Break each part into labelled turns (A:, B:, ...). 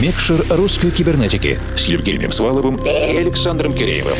A: Микшер русской кибернетики с Евгением Сваловым и Александром Киреевым.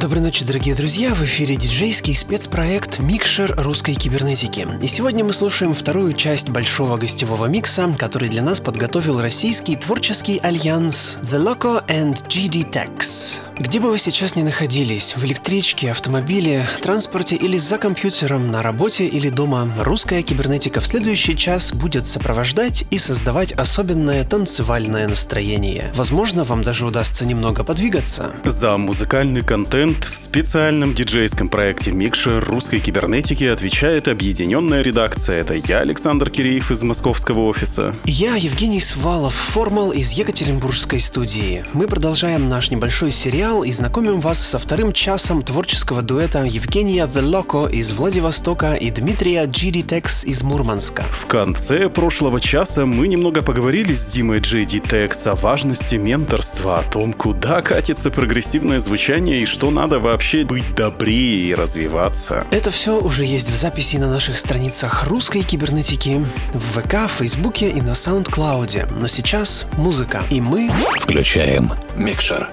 B: Доброй ночи, дорогие друзья! В эфире диджейский спецпроект «Микшер русской кибернетики». И сегодня мы слушаем вторую часть большого гостевого микса, который для нас подготовил российский творческий альянс The Loco and GD Tex. Где бы вы сейчас ни находились, в электричке, автомобиле, транспорте или за компьютером, на работе или дома, русская кибернетика в следующий час будет сопровождать и создавать особенное танцевальное настроение. Возможно, вам даже удастся немного подвигаться.
C: За музыкальный контент в специальном диджейском проекте Микшер русской кибернетики отвечает объединенная редакция. Это я, Александр Киреев из московского офиса.
B: Я, Евгений Свалов, формал из Екатеринбургской студии. Мы продолжаем наш небольшой сериал сериал и знакомим вас со вторым часом творческого дуэта Евгения The Loco из Владивостока и Дмитрия GD Tex из Мурманска.
C: В конце прошлого часа мы немного поговорили с Димой GD Tex о важности менторства, о том, куда катится прогрессивное звучание и что надо вообще быть добрее и развиваться.
B: Это все уже есть в записи на наших страницах русской кибернетики, в ВК, Фейсбуке и на SoundCloud. Но сейчас музыка. И мы
A: включаем микшер.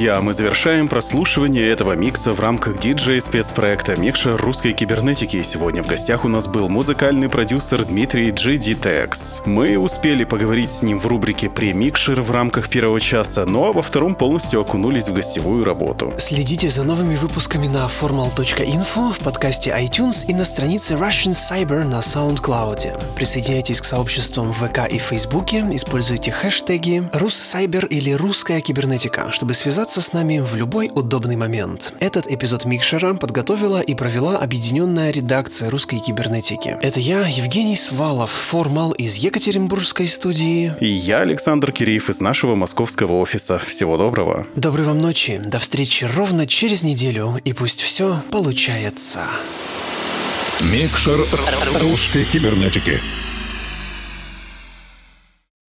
C: Друзья, мы завершаем прослушивание этого микса в рамках диджей-спецпроекта «Микшер русской кибернетики». Сегодня в гостях у нас был музыкальный продюсер Дмитрий Текс. Мы успели поговорить с ним в рубрике «Премикшер» в рамках первого часа, ну а во втором полностью окунулись в гостевую работу.
B: Следите за новыми выпусками на formal.info, в подкасте iTunes и на странице Russian Cyber на SoundCloud. Присоединяйтесь к сообществам в ВК и Фейсбуке, используйте хэштеги «Руссайбер» или «Русская кибернетика», чтобы связаться с нами в любой удобный момент. Этот эпизод Микшера подготовила и провела объединенная редакция русской кибернетики. Это я, Евгений Свалов, формал из Екатеринбургской студии.
C: И я, Александр Киреев, из нашего московского офиса. Всего доброго.
B: Доброй вам ночи, до встречи ровно через неделю, и пусть все получается.
A: Микшер русской кибернетики.